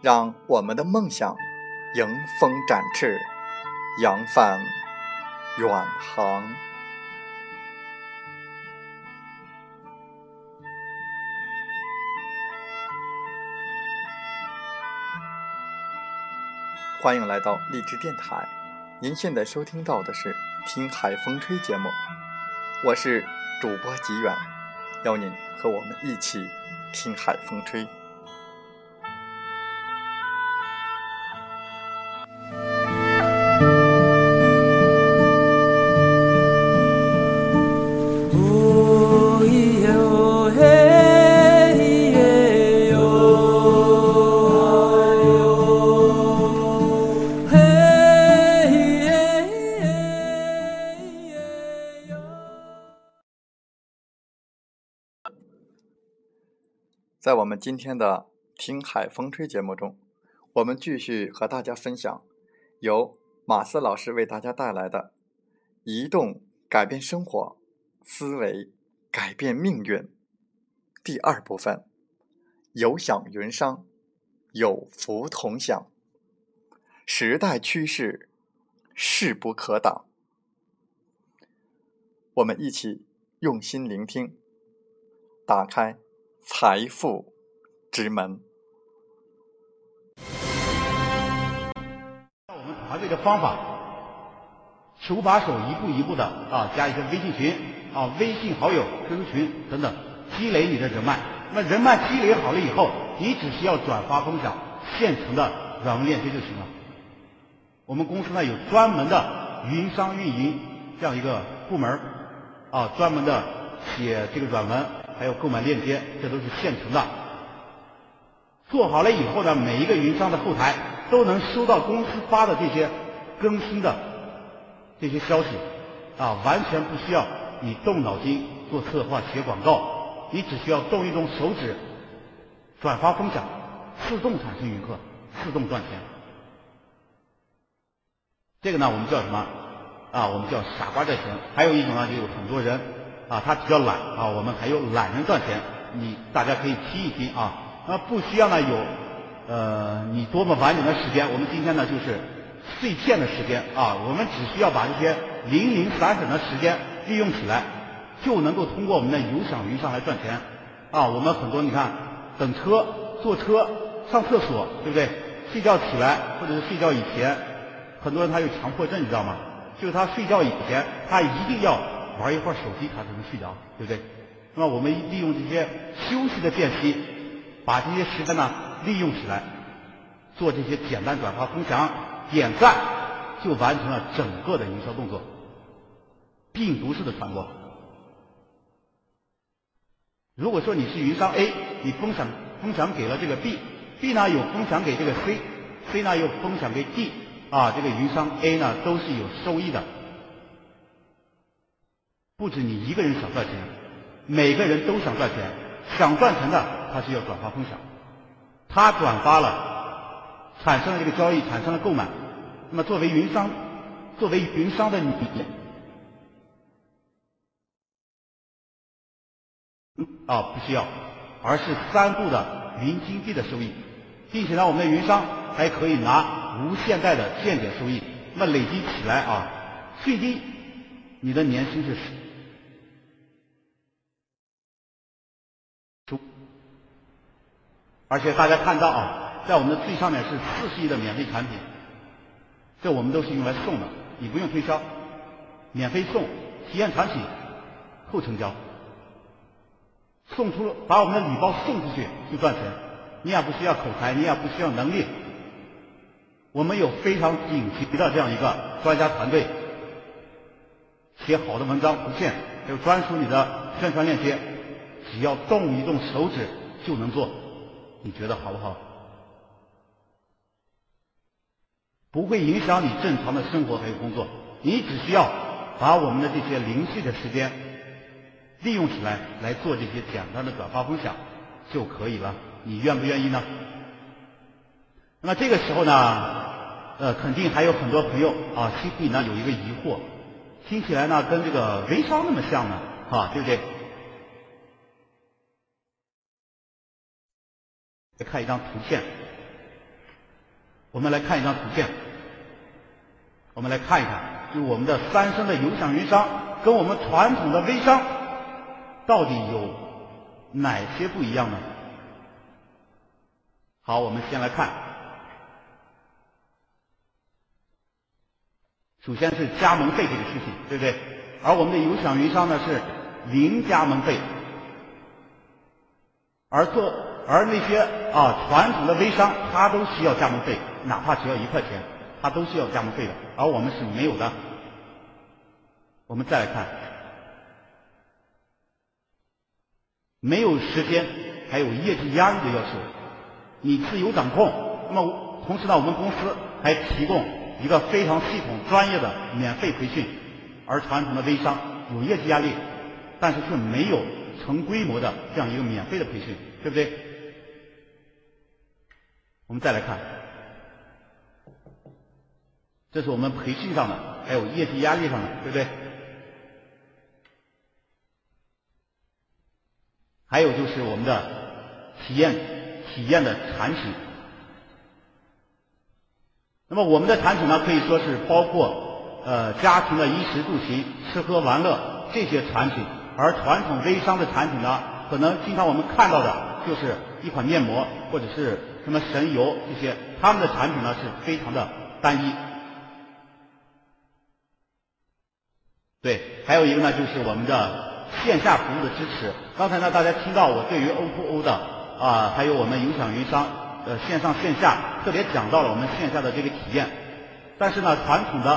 让我们的梦想迎风展翅，扬帆远航。欢迎来到荔枝电台，您现在收听到的是《听海风吹》节目，我是主播吉远，邀您和我们一起听海风吹。在我们今天的《听海风吹》节目中，我们继续和大家分享由马斯老师为大家带来的“移动改变生活，思维改变命运”第二部分：“有享云商，有福同享。时代趋势，势不可挡。”我们一起用心聆听，打开。财富之门。那我们团队的方法，手把手、一步一步的啊，加一些微信群啊、微信好友、QQ 群等等，积累你的人脉。那人脉积累好了以后，你只需要转发分享现成的软文链接就行了。我们公司呢有专门的云商运营这样一个部门啊，专门的写这个软文。还有购买链接，这都是现成的。做好了以后呢，每一个云商的后台都能收到公司发的这些更新的这些消息，啊，完全不需要你动脑筋做策划、写广告，你只需要动一动手指，转发分享，自动产生云客，自动赚钱。这个呢，我们叫什么？啊，我们叫傻瓜赚钱。还有一种呢，就有很多人。啊，他比较懒啊，我们还有懒人赚钱，你大家可以听一听啊。那不需要呢有呃你多么完整的时间，我们今天呢就是碎片的时间啊，我们只需要把这些零零散散的时间利用起来，就能够通过我们的有享云上来赚钱啊。我们很多你看等车、坐车、上厕所，对不对？睡觉起来或者是睡觉以前，很多人他有强迫症，你知道吗？就是他睡觉以前，他一定要。玩一会儿手机，他才能睡着，对不对？那么我们利用这些休息的间隙，把这些时间呢利用起来，做这些简单转发、分享、点赞，就完成了整个的营销动作，病毒式的传播。如果说你是云商 A，你分享分享给了这个 B，B 呢有分享给这个 C，C 呢又分享给 D，啊，这个云商 A 呢都是有收益的。不止你一个人想赚钱，每个人都想赚钱。想赚钱的，他是要转发分享。他转发了，产生了这个交易，产生了购买。那么作为云商，作为云商的你，啊，不需要，而是三步的云金币的收益，并且呢，我们的云商还可以拿无限代的间接收益。那么累积起来啊，最低你的年薪是十。而且大家看到啊，在我们的最上面是四十亿的免费产品，这我们都是用来送的，你不用推销，免费送，体验产品后成交，送出把我们的礼包送出去就赚钱，你也不需要口才，你也不需要能力，我们有非常顶级的这样一个专家团队，写好的文章不限，还有专属你的宣传链接，只要动一动手指就能做，你觉得好不好？不会影响你正常的生活还有工作，你只需要把我们的这些零碎的时间利用起来，来做这些简单的转发分享就可以了。你愿不愿意呢？那么这个时候呢，呃，肯定还有很多朋友啊，心里呢有一个疑惑，听起来呢跟这个微商那么像呢，啊，对不对？来看一张图片，我们来看一张图片，我们来看一看，就我们的三生的有享云商跟我们传统的微商到底有哪些不一样呢？好，我们先来看。首先是加盟费这个事情，对不对？而我们的有享云商呢是零加盟费，而做而那些啊传统的微商，他都需要加盟费，哪怕只要一块钱，他都需要加盟费的，而我们是没有的。我们再来看，没有时间，还有业绩压力的要求，你自由掌控。那么同时呢，我们公司还提供。一个非常系统、专业的免费培训，而传统的微商有业绩压力，但是却没有成规模的这样一个免费的培训，对不对？我们再来看，这是我们培训上的，还有业绩压力上的，对不对？还有就是我们的体验、体验的产品。那么我们的产品呢，可以说是包括呃家庭的衣食住行、吃喝玩乐这些产品，而传统微商的产品呢，可能经常我们看到的就是一款面膜或者是什么神油这些，他们的产品呢是非常的单一。对，还有一个呢就是我们的线下服务的支持。刚才呢大家听到我对于 O2O 的啊，还有我们有享云商。呃，线上线下特别讲到了我们线下的这个体验，但是呢，传统的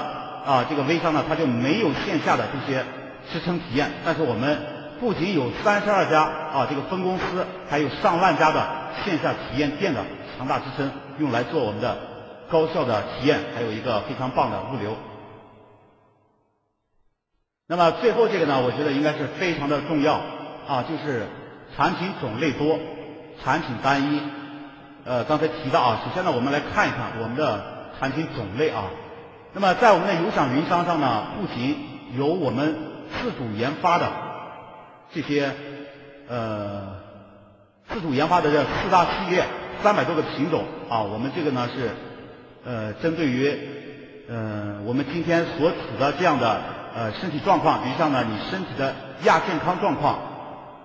啊这个微商呢，它就没有线下的这些支撑体验。但是我们不仅有三十二家啊这个分公司，还有上万家的线下体验店的强大支撑，用来做我们的高效的体验，还有一个非常棒的物流。那么最后这个呢，我觉得应该是非常的重要啊，就是产品种类多，产品单一。呃，刚才提到啊，首先呢，我们来看一看我们的产品种类啊。那么在我们的有享云商上呢，不仅有我们自主研发的这些呃自主研发的这四大系列三百多个品种啊，我们这个呢是呃针对于呃我们今天所处的这样的呃身体状况，比如像呢你身体的亚健康状况。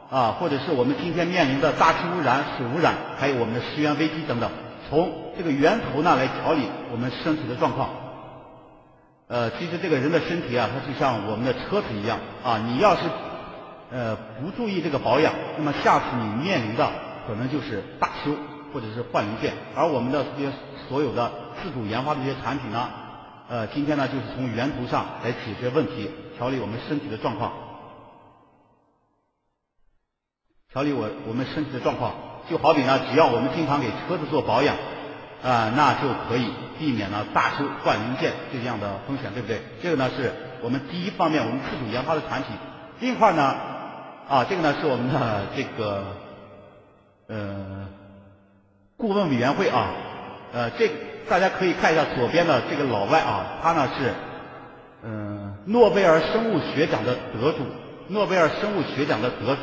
啊，或者是我们今天面临的大气污染、水污染，还有我们的食源危机等等，从这个源头呢来调理我们身体的状况。呃，其实这个人的身体啊，它就像我们的车子一样啊，你要是呃不注意这个保养，那么下次你面临的可能就是大修或者是换零件。而我们的这些所有的自主研发的这些产品呢，呃，今天呢就是从源头上来解决问题，调理我们身体的状况。调理我我们身体的状况，就好比呢，只要我们经常给车子做保养，啊，那就可以避免了大修换零件这样的风险，对不对？这个呢是我们第一方面，我们自主研发的产品。另一块呢，啊，这个呢是我们的 这个呃顾问委员会啊，呃，这大家可以看一下左边的这个老外啊，他呢是嗯诺贝尔生物学奖的得主，诺贝尔生物学奖的得主。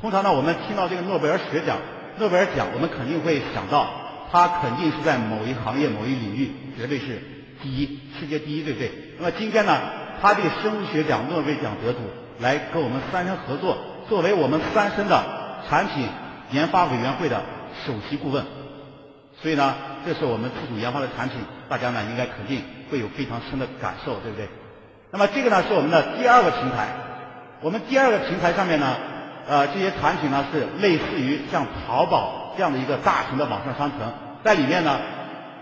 通常呢，我们听到这个诺贝尔学奖、诺贝尔奖，我们肯定会想到，他肯定是在某一行业、某一领域绝对是第一，世界第一，对不对？那么今天呢，他这个生物学奖诺贝尔奖得主来跟我们三生合作，作为我们三生的产品研发委员会的首席顾问，所以呢，这是我们自主研发的产品，大家呢应该肯定会有非常深的感受，对不对？那么这个呢是我们的第二个平台，我们第二个平台上面呢。呃，这些产品呢是类似于像淘宝这样的一个大型的网上商城，在里面呢，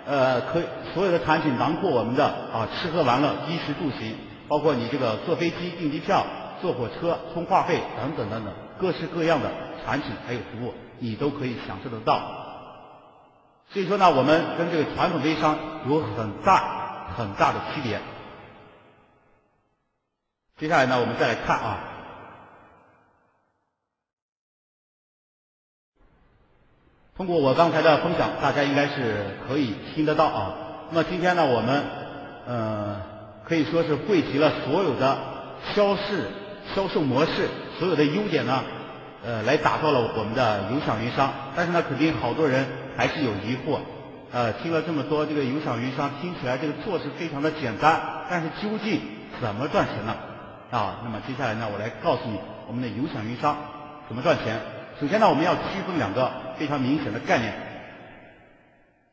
呃，可所有的产品囊括我们的啊吃喝玩乐、衣食住行，包括你这个坐飞机订机票、坐火车、充话费等等等等，各式各样的产品还有服务，你都可以享受得到。所以说呢，我们跟这个传统微商有很大很大的区别。接下来呢，我们再来看啊，通过我刚才的分享，大家应该是可以听得到啊。那么今天呢，我们呃可以说是汇集了所有的消逝销售模式，所有的优点呢，呃，来打造了我们的有享云商。但是呢，肯定好多人还是有疑惑，呃，听了这么多这个有享云商，听起来这个做是非常的简单，但是究竟怎么赚钱呢？啊，那么接下来呢，我来告诉你我们的有享云商怎么赚钱。首先呢，我们要区分两个非常明显的概念，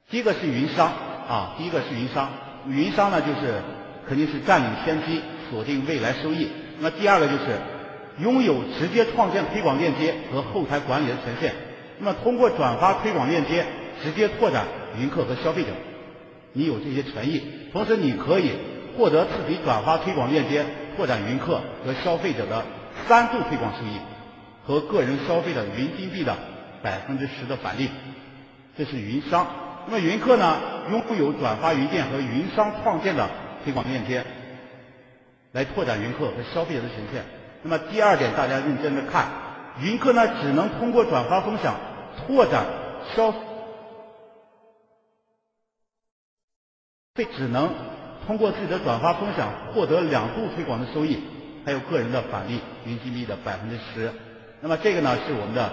第一个是云商。啊，第一个是云商，云商呢就是肯定是占领先机，锁定未来收益。那第二个就是拥有直接创建推广链接和后台管理的权限。那么通过转发推广链接，直接拓展云客和消费者，你有这些权益。同时，你可以获得自己转发推广链接、拓展云客和消费者的三度推广收益和个人消费的云金币的百分之十的返利。这是云商。那么云客呢，拥有转发云店和云商创建的推广链接，来拓展云客和消费者的权限。那么第二点，大家认真的看，云客呢只能通过转发分享拓展消费，只能通过自己的转发分享获得两度推广的收益，还有个人的返利云金币的百分之十。那么这个呢是我们的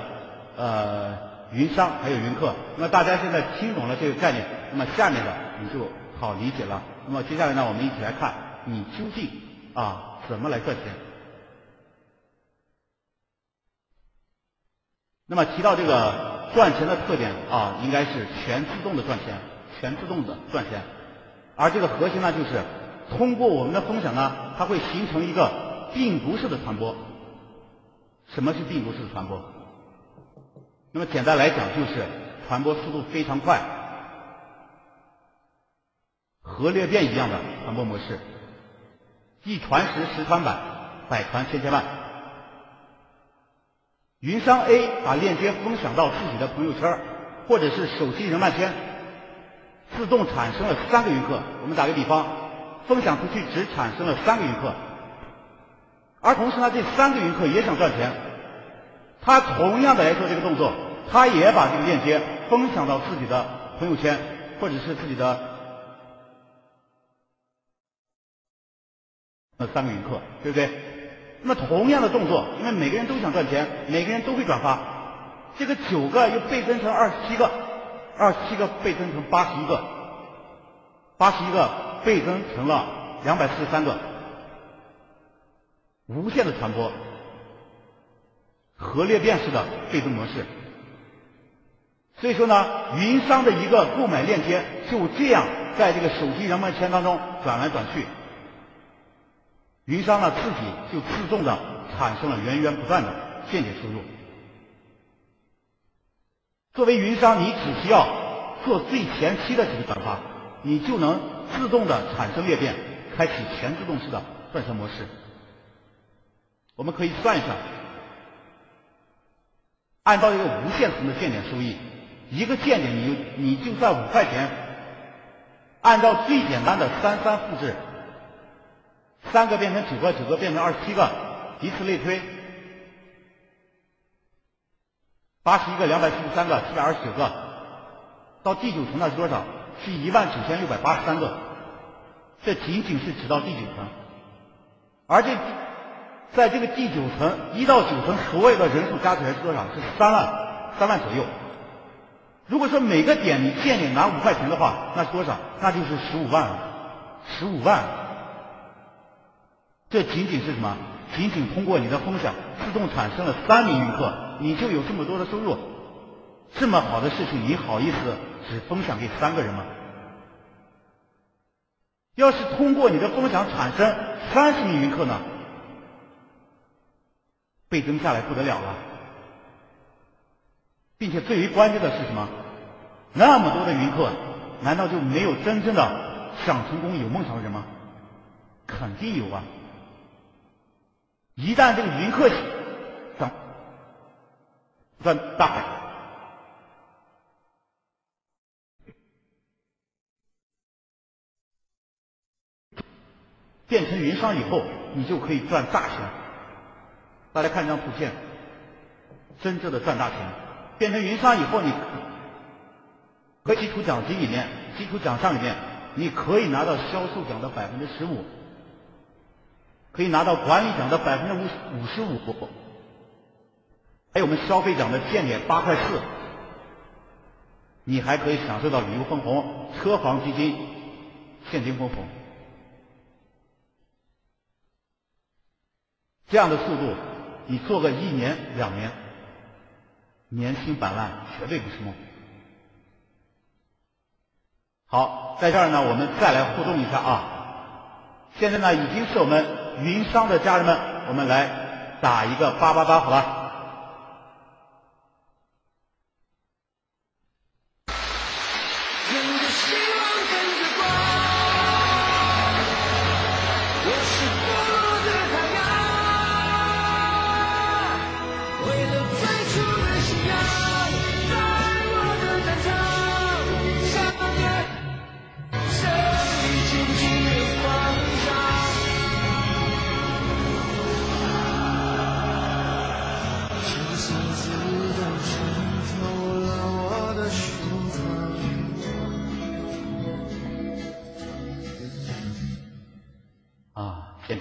呃。云商还有云客，那么大家现在听懂了这个概念，那么下面的你就好理解了。那么接下来呢，我们一起来看你究竟啊怎么来赚钱。那么提到这个赚钱的特点啊，应该是全自动的赚钱，全自动的赚钱。而这个核心呢，就是通过我们的分享呢，它会形成一个病毒式的传播。什么是病毒式的传播？那么简单来讲，就是传播速度非常快，核裂变一样的传播模式，一传十，十传百，百传千千万。云商 A 把链接分享到自己的朋友圈或者是手机人脉圈，自动产生了三个云客。我们打个比方，分享出去只产生了三个云客，而同时呢，这三个云客也想赚钱，他同样的来做这个动作。他也把这个链接分享到自己的朋友圈，或者是自己的三个云客，对不对？那么同样的动作，因为每个人都想赚钱，每个人都会转发，这个九个又倍增成二十七个，二十七个倍增成八十一个，八十一个倍增成了两百四十三个，无限的传播，核裂变式的倍增模式。所以说呢，云商的一个购买链接就这样在这个手机人脉圈当中转来转去，云商呢自己就自动的产生了源源不断的间接收入。作为云商，你只需要做最前期的几个转发，你就能自动的产生裂变，开启全自动式的赚钱模式。我们可以算一算，按照一个无限层的间点收益。一个见点，你你就赚五块钱，按照最简单的三三复制，三个变成九个，九个变成二十七个，以此类推，八十一个，两百四十三个，七百二十九个，到第九层那是多少？是一万九千六百八十三个。这仅仅是只到第九层，而这在这个第九层一到九层所有的人数加起来是多少？是三万，三万左右。如果说每个点你见点拿五块钱的话，那是多少？那就是十五万，十五万。这仅仅是什么？仅仅通过你的分享，自动产生了三名云客，你就有这么多的收入。这么好的事情，你好意思只分享给三个人吗？要是通过你的分享产生三十名云客呢？倍增下来不得了了。并且最为关键的是什么？那么多的云客，难道就没有真正的想成功、有梦想的人吗？肯定有啊！一旦这个云客涨赚大钱，变成云商以后，你就可以赚大钱。大家看这张图片，真正的赚大钱。变成云商以后，你和基础奖金里面、基础奖项里面，你可以拿到销售奖的百分之十五。可以拿到管理奖的百分之五五十五，还有我们消费奖的建点八块四，你还可以享受到旅游分红、车房基金、现金分红，这样的速度，你做个一年两年，年薪百万绝对不是梦。好，在这儿呢，我们再来互动一下啊。现在呢，已经是我们。云商的家人们，我们来打一个八八八，好吧？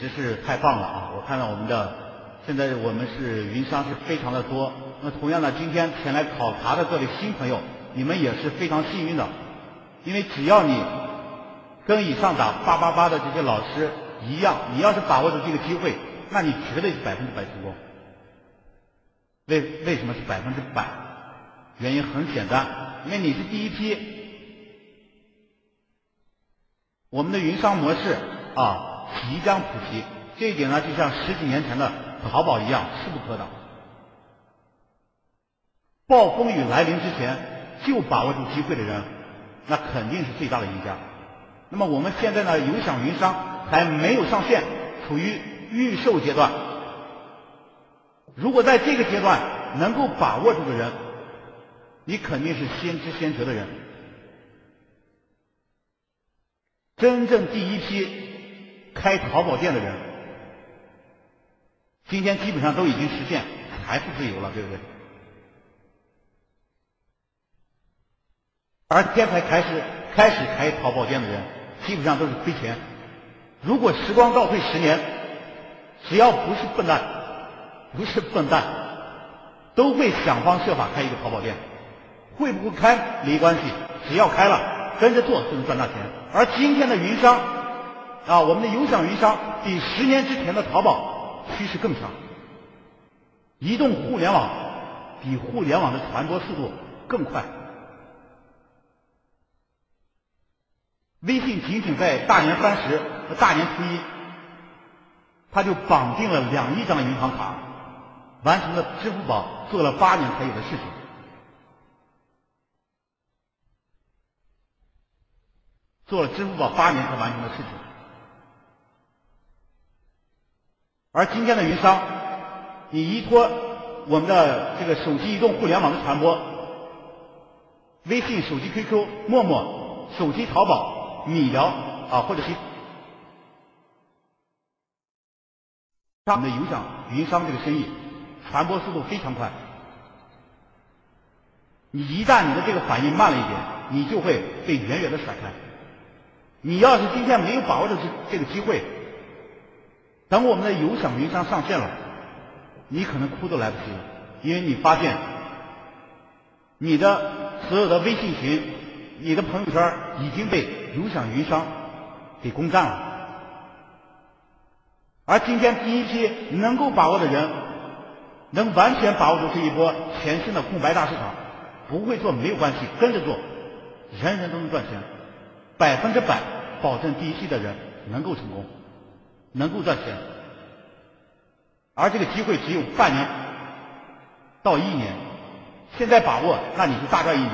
真是太棒了啊！我看到我们的现在我们是云商是非常的多。那同样呢，今天前来考察的各位新朋友，你们也是非常幸运的，因为只要你跟以上打八八八的这些老师一样，你要是把握住这个机会，那你绝对是百分之百成功。为为什么是百分之百？原因很简单，因为你是第一批，我们的云商模式啊。即将普及，这一点呢，就像十几年前的淘宝一样，势不可挡。暴风雨来临之前就把握住机会的人，那肯定是最大的赢家。那么我们现在呢，有享云商还没有上线，处于预售阶段。如果在这个阶段能够把握住的人，你肯定是先知先觉的人，真正第一批。开淘宝店的人，今天基本上都已经实现财富自由了，对不对？而天才开始开始开淘宝店的人，基本上都是亏钱。如果时光倒退十年，只要不是笨蛋，不是笨蛋，都会想方设法开一个淘宝店。会不会开没关系，只要开了，跟着做就能赚大钱。而今天的云商。啊，我们的有享云商比十年之前的淘宝趋势更强，移动互联网比互联网的传播速度更快。微信仅仅在大年三十和大年初一，它就绑定了两亿张银行卡，完成了支付宝做了八年才有的事情，做了支付宝八年才完成的事情。而今天的云商，你依托我们的这个手机移动互联网的传播，微信、手机 QQ、陌陌、手机淘宝、米聊啊，或者是他们的影响云商这个生意，传播速度非常快。你一旦你的这个反应慢了一点，你就会被远远的甩开。你要是今天没有把握住这这个机会，等我们的有享云商上线了，你可能哭都来不及了，因为你发现你的所有的微信群、你的朋友圈已经被有享云商给攻占了。而今天第一批能够把握的人，能完全把握住这一波全新的空白大市场，不会做没有关系，跟着做，人人都能赚钱，百分之百保证第一批的人能够成功。能够赚钱，而这个机会只有半年到一年，现在把握，那你就大赚一年；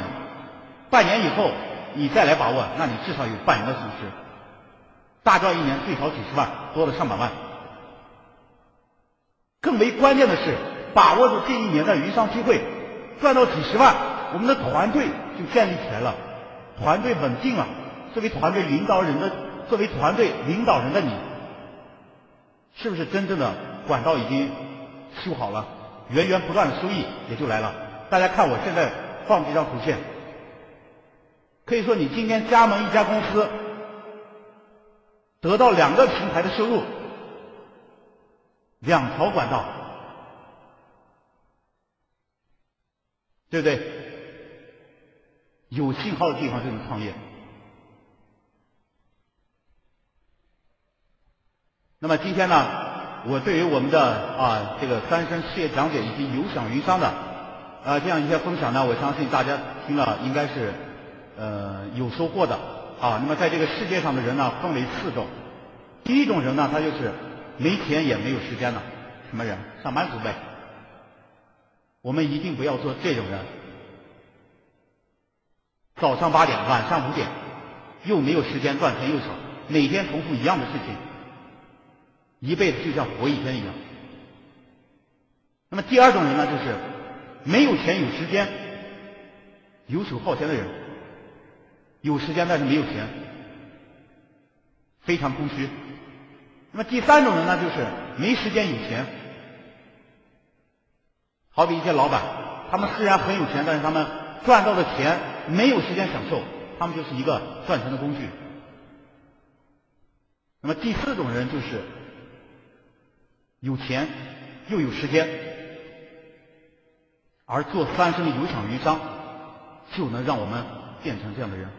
半年以后你再来把握，那你至少有半年的损失。大赚一年最少几十万，多了上百万。更为关键的是把握住这一年的云商机会，赚到几十万，我们的团队就建立起来了，团队稳定了。作为团队领导人的，作为团队领导人的你，是不是真正的管道已经修好了，源源不断的收益也就来了？大家看我现在放这张图片，可以说你今天加盟一家公司，得到两个平台的收入，两条管道，对不对？有信号的地方就能创业。那么今天呢，我对于我们的啊这个三生事业讲解以及有享云商的啊这样一些分享呢，我相信大家听了应该是呃有收获的啊。那么在这个世界上的人呢，分为四种。第一种人呢，他就是没钱也没有时间的什么人？上班族呗。我们一定不要做这种人。早上八点，晚上五点，又没有时间赚钱又少，每天重复一样的事情。一辈子就像活一天一样。那么第二种人呢，就是没有钱有时间、游手好闲的人，有时间但是没有钱，非常空虚。那么第三种人呢，就是没时间有钱，好比一些老板，他们虽然很有钱，但是他们赚到的钱没有时间享受，他们就是一个赚钱的工具。那么第四种人就是。有钱又有时间，而做三生有享云商，就能让我们变成这样的人。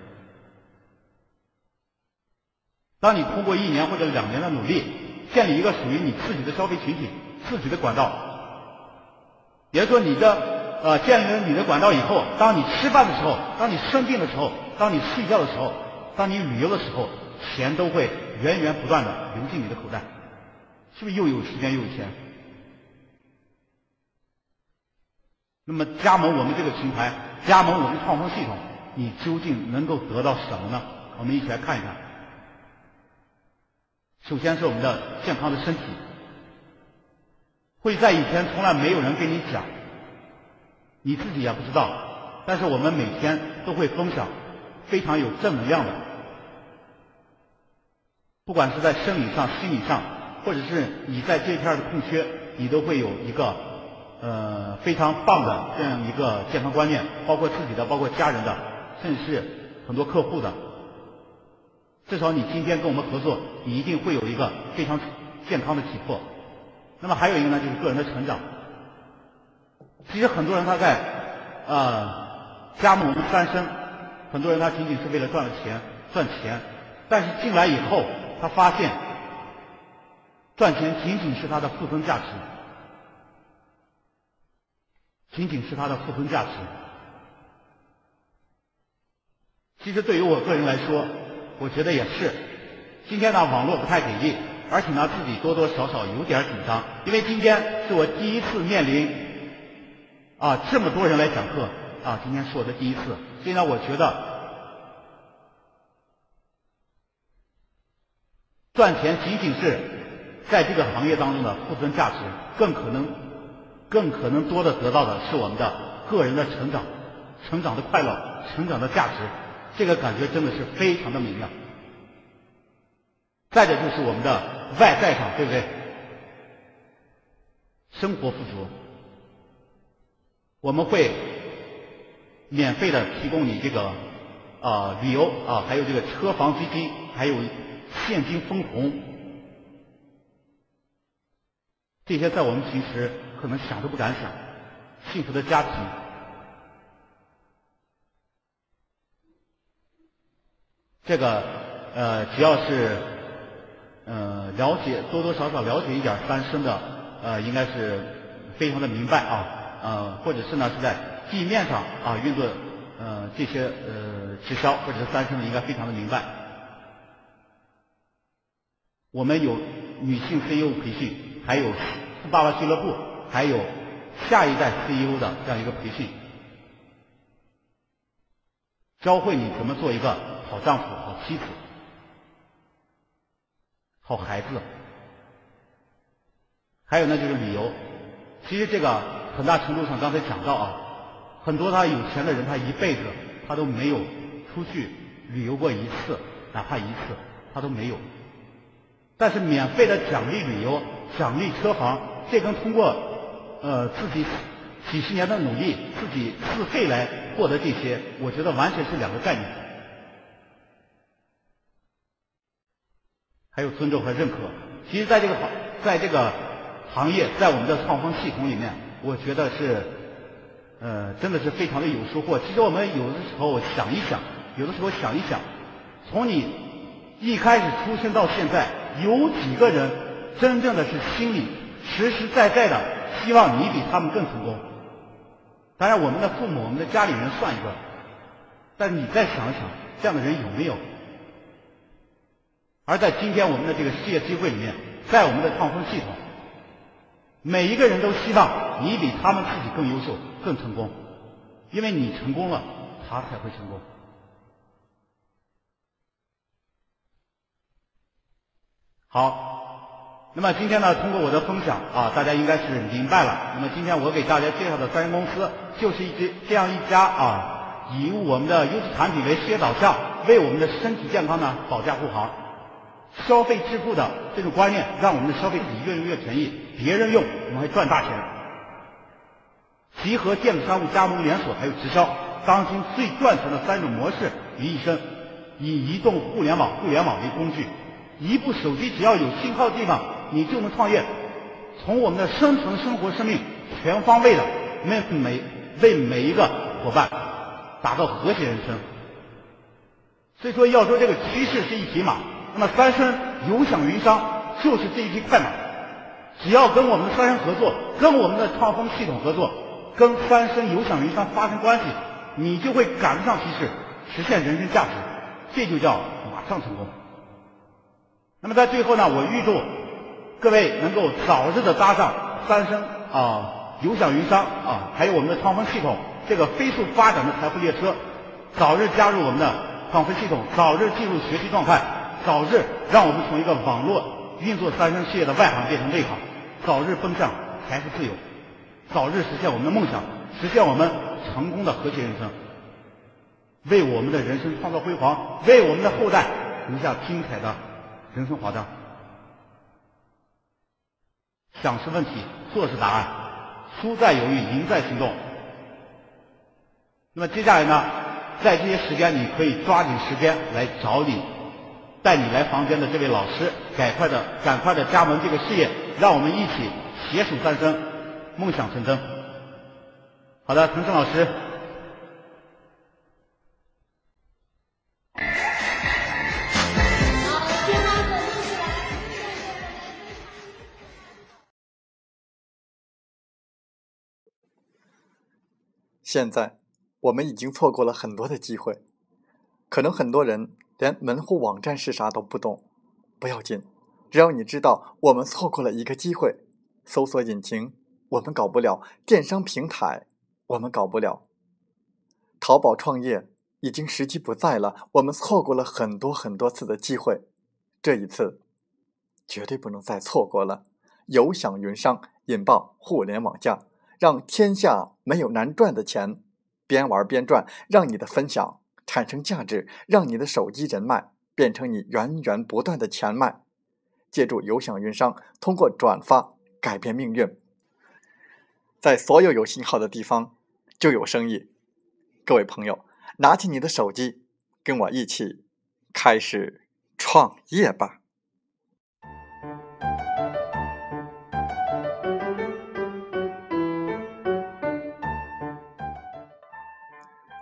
当你通过一年或者两年的努力，建立一个属于你自己的消费群体、自己的管道，也就说，你的呃建立了你的管道以后，当你吃饭的时候，当你生病的时候，当你睡觉的时候，当你旅游的时候，钱都会源源不断的流进你的口袋。是不是又有时间又有钱？那么加盟我们这个平台，加盟我们创丰系统，你究竟能够得到什么呢？我们一起来看一看。首先是我们的健康的身体，会在以前从来没有人跟你讲，你自己也不知道，但是我们每天都会分享非常有正能量的，不管是在生理上、心理上。或者是你在这片的空缺，你都会有一个呃非常棒的这样一个健康观念，包括自己的，包括家人的，甚至是很多客户的。至少你今天跟我们合作，你一定会有一个非常健康的体魄。那么还有一个呢，就是个人的成长。其实很多人他在呃加盟三生，很多人他仅仅是为了赚了钱赚钱，但是进来以后，他发现。赚钱仅仅是它的附增价值，仅仅是它的附增价值。其实对于我个人来说，我觉得也是。今天呢，网络不太给力，而且呢，自己多多少少有点紧张，因为今天是我第一次面临啊这么多人来讲课啊，今天是我的第一次，所以呢，我觉得赚钱仅仅是。在这个行业当中的附存价值，更可能、更可能多的得到的是我们的个人的成长、成长的快乐、成长的价值，这个感觉真的是非常的美妙。再者就是我们的外在上，对不对？生活富足，我们会免费的提供你这个啊旅游啊，还有这个车房基金，还有现金分红。这些在我们平时可能想都不敢想，幸福的家庭，这个呃，只要是呃了解多多少少了解一点三生的呃，应该是非常的明白啊，呃，或者是呢是在地面上啊运作呃这些呃直销或者是三生的，应该非常的明白。我们有女性 CEO 培训。还有富爸爸俱乐部，还有下一代 CEO 的这样一个培训，教会你怎么做一个好丈夫、好妻子、好孩子。还有呢，就是旅游，其实这个很大程度上刚才讲到啊，很多他有钱的人，他一辈子他都没有出去旅游过一次，哪怕一次他都没有。但是免费的奖励旅游、奖励车行，这跟通过呃自己几十年的努力、自己自费来获得这些，我觉得完全是两个概念。还有尊重和认可。其实，在这个行，在这个行业，在我们的创风系统里面，我觉得是呃真的是非常的有收获。其实我们有的时候想一想，有的时候想一想，从你一开始出生到现在。有几个人真正的是心里实实在在的希望你比他们更成功？当然，我们的父母、我们的家里人算一个，但你再想一想，这样的人有没有？而在今天我们的这个事业机会里面，在我们的创丰系统，每一个人都希望你比他们自己更优秀、更成功，因为你成功了，他才会成功。好，那么今天呢，通过我的分享啊，大家应该是明白了。那么今天我给大家介绍的三人公司，就是一这这样一家啊，以我们的优质产品为事业导向，为我们的身体健康呢保驾护航。消费致富的这种观念，让我们的消费者越用越便宜，别人用我们会赚大钱。集合电子商务加盟连锁还有直销，当今最赚钱的三种模式于一身，以移动互联网、互联网为工具。一部手机只要有信号的地方，你就能创业。从我们的生存、生活、生命全方位的为每为每一个伙伴打造和谐人生。所以说，要说这个趋势是一匹马，那么三生有享云商就是这一匹快马。只要跟我们的三生合作，跟我们的创风系统合作，跟三生有享云商发生关系，你就会赶上趋势，实现人生价值。这就叫马上成功。那么在最后呢，我预祝各位能够早日的搭上三生啊有享云商啊，还有我们的创丰系统这个飞速发展的财富列车，早日加入我们的创丰系统，早日进入学习状态，早日让我们从一个网络运作三生事业的外行变成内行，早日奔向财富自由，早日实现我们的梦想，实现我们成功的和谐人生，为我们的人生创造辉煌，为我们的后代留下精彩的。人生华章，想是问题，做是答案，输在犹豫，赢在行动。那么接下来呢，在这些时间，你可以抓紧时间来找你带你来房间的这位老师，赶快的赶快的加盟这个事业，让我们一起携手三生，梦想成真。好的，陈升老师。现在我们已经错过了很多的机会，可能很多人连门户网站是啥都不懂，不要紧，只要你知道我们错过了一个机会，搜索引擎我们搞不了，电商平台我们搞不了，淘宝创业已经时机不在了，我们错过了很多很多次的机会，这一次绝对不能再错过了，有享云商引爆互联网价。让天下没有难赚的钱，边玩边赚，让你的分享产生价值，让你的手机人脉变成你源源不断的钱脉。借助有享云商，通过转发改变命运。在所有有信号的地方就有生意。各位朋友，拿起你的手机，跟我一起开始创业吧。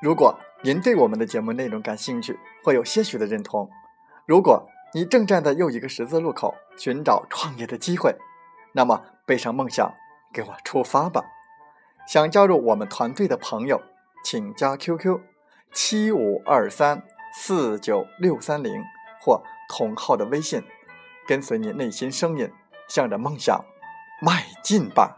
如果您对我们的节目内容感兴趣，会有些许的认同；如果你正站在又一个十字路口，寻找创业的机会，那么背上梦想，给我出发吧！想加入我们团队的朋友，请加 QQ 七五二三四九六三零或同号的微信，跟随你内心声音，向着梦想迈进吧！